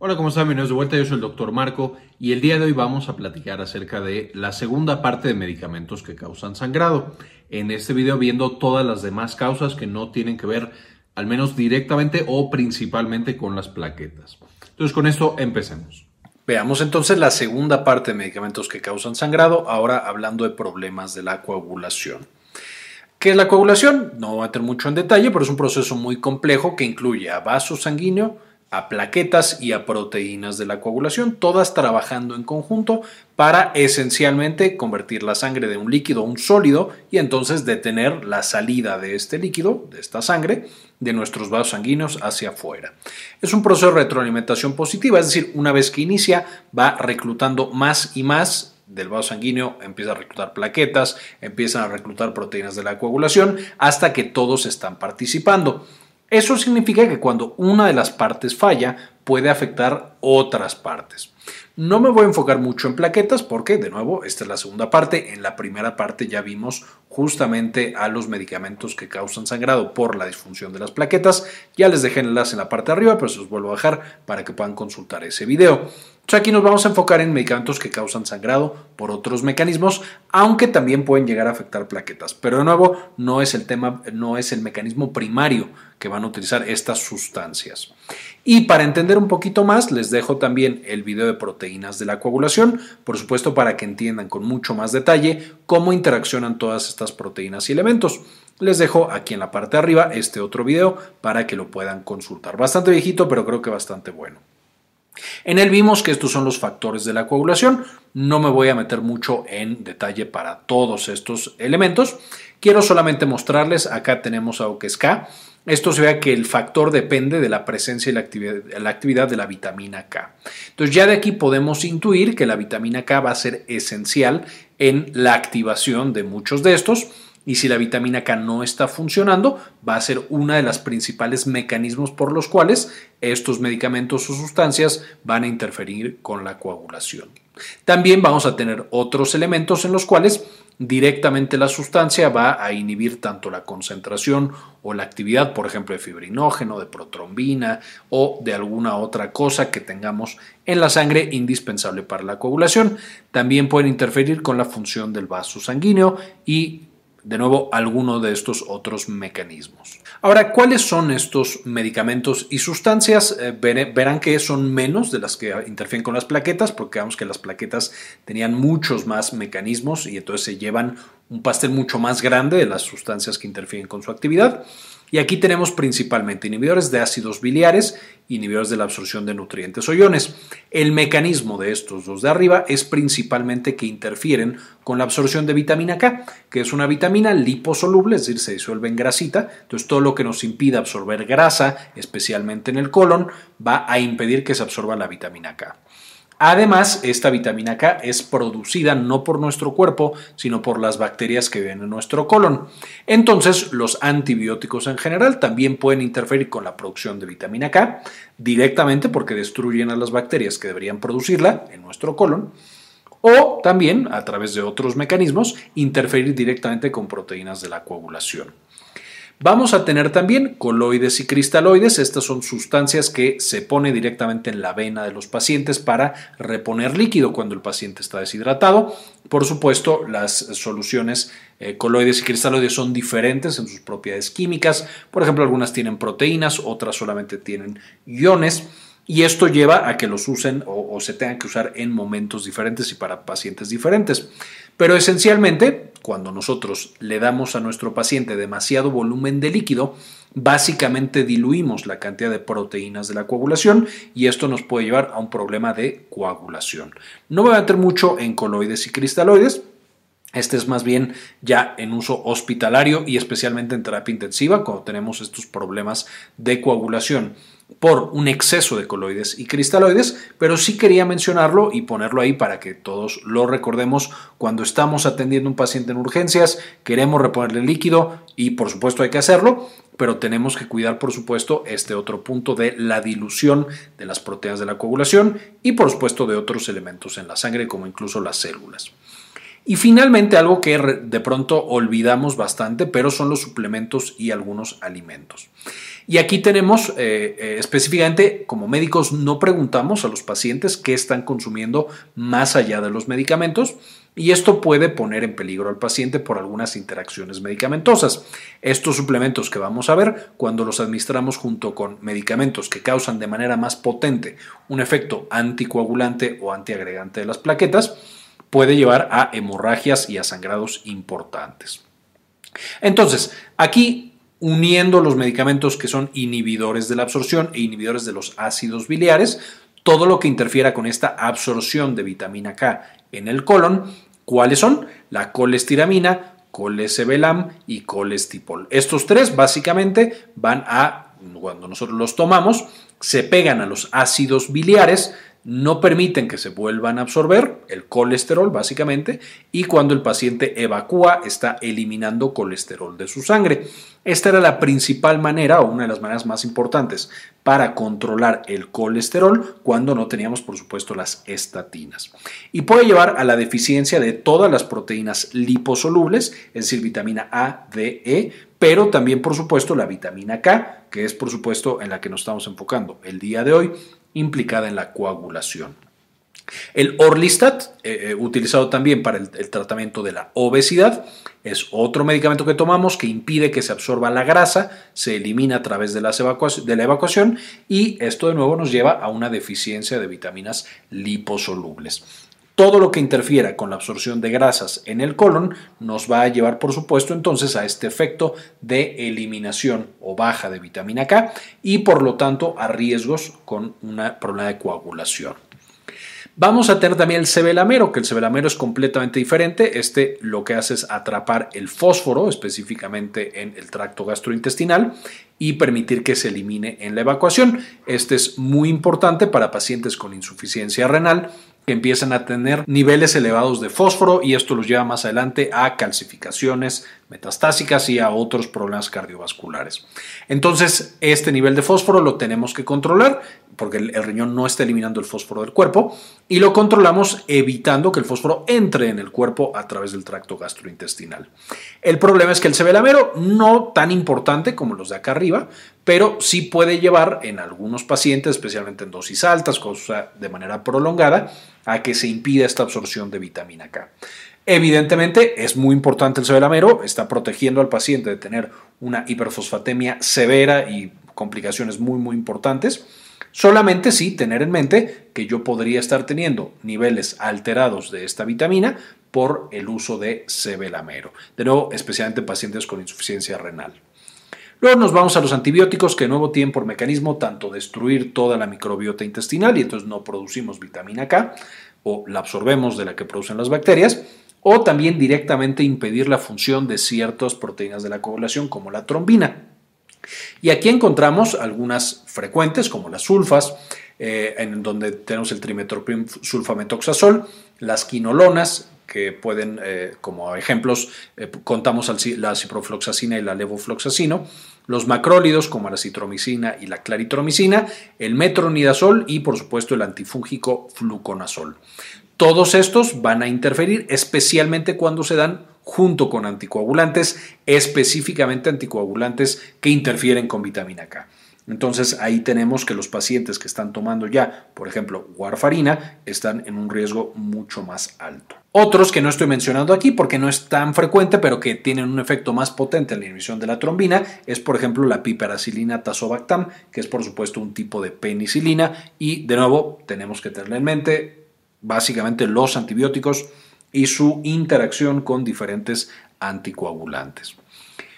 Hola, ¿cómo están? Bienvenidos de vuelta. Yo soy el doctor Marco y el día de hoy vamos a platicar acerca de la segunda parte de medicamentos que causan sangrado. En este video viendo todas las demás causas que no tienen que ver al menos directamente o principalmente con las plaquetas. Entonces con esto empecemos. Veamos entonces la segunda parte de medicamentos que causan sangrado, ahora hablando de problemas de la coagulación. ¿Qué es la coagulación? No voy a meter mucho en detalle, pero es un proceso muy complejo que incluye a vaso sanguíneo, a plaquetas y a proteínas de la coagulación, todas trabajando en conjunto para esencialmente convertir la sangre de un líquido a un sólido y entonces detener la salida de este líquido, de esta sangre, de nuestros vasos sanguíneos hacia afuera. Es un proceso de retroalimentación positiva, es decir, una vez que inicia va reclutando más y más del vaso sanguíneo, empieza a reclutar plaquetas, empiezan a reclutar proteínas de la coagulación hasta que todos están participando. Eso significa que cuando una de las partes falla, puede afectar otras partes. No me voy a enfocar mucho en plaquetas porque, de nuevo, esta es la segunda parte. En la primera parte ya vimos justamente a los medicamentos que causan sangrado por la disfunción de las plaquetas. Ya les dejé el enlace en la parte de arriba, pero se los vuelvo a dejar para que puedan consultar ese video. Aquí nos vamos a enfocar en medicamentos que causan sangrado por otros mecanismos, aunque también pueden llegar a afectar plaquetas. Pero de nuevo, no es el tema, no es el mecanismo primario que van a utilizar estas sustancias. Y para entender un poquito más, les dejo también el video de proteínas de la coagulación, por supuesto para que entiendan con mucho más detalle cómo interaccionan todas estas proteínas y elementos. Les dejo aquí en la parte de arriba este otro video para que lo puedan consultar. Bastante viejito, pero creo que bastante bueno. En él vimos que estos son los factores de la coagulación. No me voy a meter mucho en detalle para todos estos elementos. Quiero solamente mostrarles, acá tenemos algo que es K. Esto se ve que el factor depende de la presencia y la actividad, la actividad de la vitamina K. Entonces ya de aquí podemos intuir que la vitamina K va a ser esencial en la activación de muchos de estos y si la vitamina K no está funcionando, va a ser uno de los principales mecanismos por los cuales estos medicamentos o sustancias van a interferir con la coagulación. También vamos a tener otros elementos en los cuales directamente la sustancia va a inhibir tanto la concentración o la actividad, por ejemplo, de fibrinógeno, de protrombina o de alguna otra cosa que tengamos en la sangre indispensable para la coagulación. También pueden interferir con la función del vaso sanguíneo y de nuevo, alguno de estos otros mecanismos. Ahora, ¿cuáles son estos medicamentos y sustancias? Eh, verán que son menos de las que interfieren con las plaquetas, porque vemos que las plaquetas tenían muchos más mecanismos y entonces se llevan un pastel mucho más grande de las sustancias que interfieren con su actividad. Y aquí tenemos principalmente inhibidores de ácidos biliares, inhibidores de la absorción de nutrientes o iones. El mecanismo de estos dos de arriba es principalmente que interfieren con la absorción de vitamina K, que es una vitamina liposoluble, es decir, se disuelve en grasita. Entonces, todo lo que nos impida absorber grasa, especialmente en el colon, va a impedir que se absorba la vitamina K. Además, esta vitamina K es producida no por nuestro cuerpo, sino por las bacterias que viven en nuestro colon. Entonces, los antibióticos en general también pueden interferir con la producción de vitamina K directamente porque destruyen a las bacterias que deberían producirla en nuestro colon o también a través de otros mecanismos interferir directamente con proteínas de la coagulación. Vamos a tener también coloides y cristaloides. Estas son sustancias que se pone directamente en la vena de los pacientes para reponer líquido cuando el paciente está deshidratado. Por supuesto, las soluciones eh, coloides y cristaloides son diferentes en sus propiedades químicas. Por ejemplo, algunas tienen proteínas, otras solamente tienen iones. Y esto lleva a que los usen o, o se tengan que usar en momentos diferentes y para pacientes diferentes. Pero esencialmente, cuando nosotros le damos a nuestro paciente demasiado volumen de líquido, básicamente diluimos la cantidad de proteínas de la coagulación y esto nos puede llevar a un problema de coagulación. No voy a meter mucho en coloides y cristaloides, este es más bien ya en uso hospitalario y especialmente en terapia intensiva cuando tenemos estos problemas de coagulación por un exceso de coloides y cristaloides, pero sí quería mencionarlo y ponerlo ahí para que todos lo recordemos cuando estamos atendiendo a un paciente en urgencias, queremos reponerle líquido y por supuesto hay que hacerlo, pero tenemos que cuidar por supuesto este otro punto de la dilución de las proteínas de la coagulación y por supuesto de otros elementos en la sangre como incluso las células. Y finalmente algo que de pronto olvidamos bastante, pero son los suplementos y algunos alimentos. Y aquí tenemos eh, eh, específicamente, como médicos, no preguntamos a los pacientes qué están consumiendo más allá de los medicamentos y esto puede poner en peligro al paciente por algunas interacciones medicamentosas. Estos suplementos que vamos a ver, cuando los administramos junto con medicamentos que causan de manera más potente un efecto anticoagulante o antiagregante de las plaquetas, puede llevar a hemorragias y a sangrados importantes. Entonces, aquí uniendo los medicamentos que son inhibidores de la absorción e inhibidores de los ácidos biliares, todo lo que interfiera con esta absorción de vitamina K en el colon, ¿cuáles son? La colestiramina, colesevelam y colestipol. Estos tres básicamente van a, cuando nosotros los tomamos, se pegan a los ácidos biliares, no permiten que se vuelvan a absorber el colesterol básicamente y cuando el paciente evacúa está eliminando colesterol de su sangre. Esta era la principal manera o una de las maneras más importantes para controlar el colesterol cuando no teníamos por supuesto las estatinas. Y puede llevar a la deficiencia de todas las proteínas liposolubles, es decir, vitamina A, D, E, pero también por supuesto la vitamina K, que es por supuesto en la que nos estamos enfocando el día de hoy implicada en la coagulación. El Orlistat, eh, eh, utilizado también para el, tratamiento de la obesidad, es otro medicamento que tomamos que impide que se absorba la grasa, se elimina a través de, de la evacuación y esto de nuevo nos lleva a una deficiencia de vitaminas liposolubles. Todo lo que interfiera con la absorción de grasas en el colon nos va a llevar, por supuesto, entonces a este efecto de eliminación o baja de vitamina K y, por lo tanto, a riesgos con un problema de coagulación. Vamos a tener también el cebelamero, que el cebelamero es completamente diferente. Este lo que hace es atrapar el fósforo, específicamente en el tracto gastrointestinal, y permitir que se elimine en la evacuación. Este es muy importante para pacientes con insuficiencia renal que empiezan a tener niveles elevados de fósforo y esto los lleva más adelante a calcificaciones metastásicas y a otros problemas cardiovasculares. Entonces, este nivel de fósforo lo tenemos que controlar porque el, riñón no está eliminando el fósforo del cuerpo y lo controlamos evitando que el fósforo entre en el cuerpo a través del tracto gastrointestinal. El problema es que el cebelamero no tan importante como los de acá arriba, pero sí puede llevar en algunos pacientes, especialmente en dosis altas, cosa de manera prolongada, a que se impida esta absorción de vitamina K. Evidentemente es muy importante el cebelamero, está protegiendo al paciente de tener una hiperfosfatemia severa y complicaciones muy muy importantes. Solamente sí tener en mente que yo podría estar teniendo niveles alterados de esta vitamina por el uso de cebelamero. De nuevo, especialmente pacientes con insuficiencia renal. Luego nos vamos a los antibióticos que de nuevo tienen por mecanismo tanto destruir toda la microbiota intestinal y entonces no producimos vitamina K o la absorbemos de la que producen las bacterias o también directamente impedir la función de ciertas proteínas de la coagulación como la trombina. Y aquí encontramos algunas frecuentes como las sulfas, eh, en donde tenemos el trimetoprim sulfametoxazol, las quinolonas, que pueden, eh, como ejemplos, eh, contamos la ciprofloxacina y la levofloxacino, los macrólidos como la citromicina y la claritromicina, el metronidazol y por supuesto el antifúngico fluconazol. Todos estos van a interferir, especialmente cuando se dan junto con anticoagulantes, específicamente anticoagulantes que interfieren con vitamina K. Entonces ahí tenemos que los pacientes que están tomando ya, por ejemplo, warfarina, están en un riesgo mucho más alto. Otros que no estoy mencionando aquí porque no es tan frecuente, pero que tienen un efecto más potente en la inhibición de la trombina, es por ejemplo la piperacilina tazobactam, que es por supuesto un tipo de penicilina y de nuevo tenemos que tenerla en mente básicamente los antibióticos y su interacción con diferentes anticoagulantes.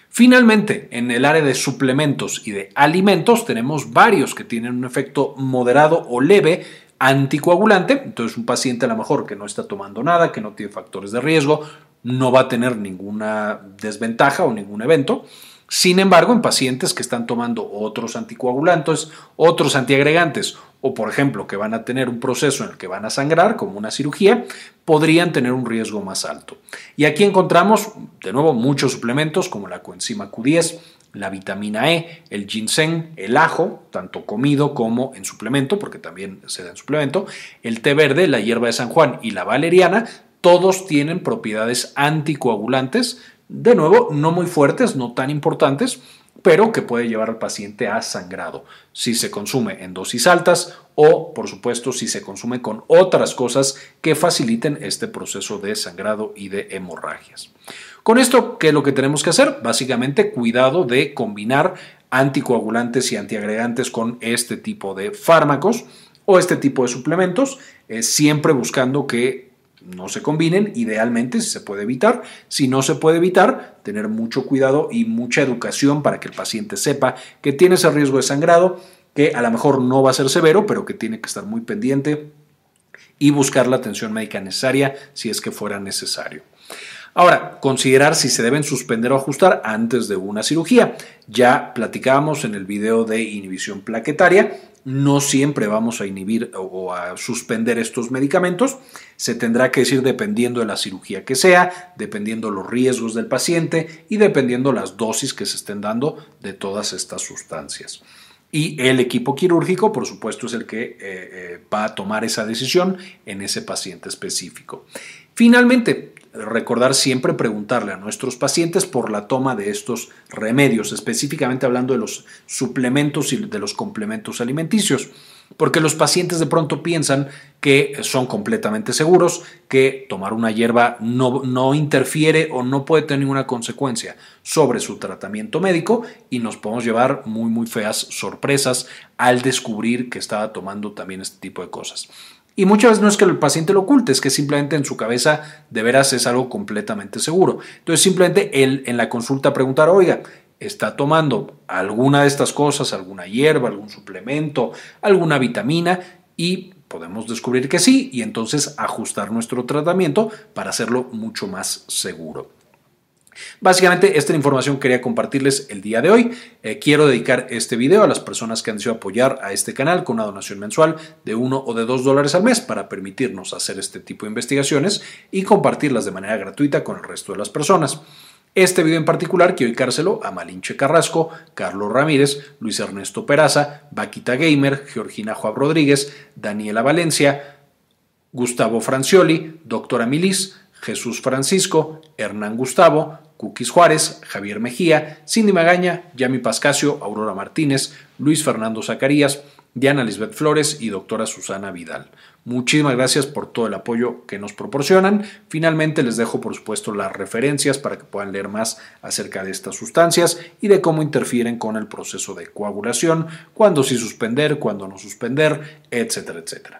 Finalmente, en el área de suplementos y de alimentos tenemos varios que tienen un efecto moderado o leve anticoagulante. Entonces, un paciente a lo mejor que no está tomando nada, que no tiene factores de riesgo, no va a tener ninguna desventaja o ningún evento. Sin embargo, en pacientes que están tomando otros anticoagulantes, otros antiagregantes o por ejemplo que van a tener un proceso en el que van a sangrar, como una cirugía, podrían tener un riesgo más alto. Y aquí encontramos de nuevo muchos suplementos como la coenzima Q10, la vitamina E, el ginseng, el ajo, tanto comido como en suplemento, porque también se da en suplemento, el té verde, la hierba de San Juan y la valeriana, Todos tienen propiedades anticoagulantes, de nuevo, no muy fuertes, no tan importantes, pero que puede llevar al paciente a sangrado si se consume en dosis altas o, por supuesto, si se consume con otras cosas que faciliten este proceso de sangrado y de hemorragias. Con esto, ¿qué es lo que tenemos que hacer? Básicamente, cuidado de combinar anticoagulantes y antiagregantes con este tipo de fármacos o este tipo de suplementos, eh, siempre buscando que no se combinen, idealmente si se puede evitar. Si no se puede evitar, tener mucho cuidado y mucha educación para que el paciente sepa que tiene ese riesgo de sangrado, que a lo mejor no va a ser severo, pero que tiene que estar muy pendiente y buscar la atención médica necesaria si es que fuera necesario. Ahora, considerar si se deben suspender o ajustar antes de una cirugía. Ya platicábamos en el video de inhibición plaquetaria no siempre vamos a inhibir o a suspender estos medicamentos. Se tendrá que decir dependiendo de la cirugía que sea, dependiendo los riesgos del paciente y dependiendo las dosis que se estén dando de todas estas sustancias. Y el equipo quirúrgico, por supuesto, es el que eh, eh, va a tomar esa decisión en ese paciente específico. Finalmente, recordar siempre preguntarle a nuestros pacientes por la toma de estos remedios, específicamente hablando de los suplementos y de los complementos alimenticios, porque los pacientes de pronto piensan que son completamente seguros, que tomar una hierba no, no interfiere o no puede tener ninguna consecuencia sobre su tratamiento médico y nos podemos llevar muy muy feas sorpresas al descubrir que estaba tomando también este tipo de cosas. Y muchas veces no es que el paciente lo oculte, es que simplemente en su cabeza de veras es algo completamente seguro. Entonces simplemente él en la consulta preguntar, oiga, ¿está tomando alguna de estas cosas, alguna hierba, algún suplemento, alguna vitamina? Y podemos descubrir que sí y entonces ajustar nuestro tratamiento para hacerlo mucho más seguro. Básicamente, esta información quería compartirles el día de hoy. Eh, quiero dedicar este video a las personas que han decidido apoyar a este canal con una donación mensual de uno o de dos dólares al mes para permitirnos hacer este tipo de investigaciones y compartirlas de manera gratuita con el resto de las personas. Este video en particular quiero dedicárselo a Malinche Carrasco, Carlos Ramírez, Luis Ernesto Peraza, Vaquita Gamer, Georgina Juan Rodríguez, Daniela Valencia, Gustavo Francioli, Doctora Milis, Jesús Francisco, Hernán Gustavo, Cookies Juárez, Javier Mejía, Cindy Magaña, Yami Pascasio, Aurora Martínez, Luis Fernando Zacarías, Diana Lisbeth Flores y doctora Susana Vidal. Muchísimas gracias por todo el apoyo que nos proporcionan. Finalmente les dejo por supuesto las referencias para que puedan leer más acerca de estas sustancias y de cómo interfieren con el proceso de coagulación, cuándo sí suspender, cuándo no suspender, etcétera, etcétera.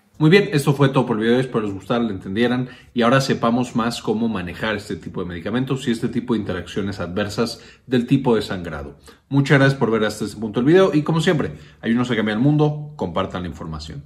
Muy bien, esto fue todo por el video, espero les gustara, lo entendieran y ahora sepamos más cómo manejar este tipo de medicamentos y este tipo de interacciones adversas del tipo de sangrado. Muchas gracias por ver hasta este punto del video y como siempre, ayúdenos a cambiar el mundo, compartan la información.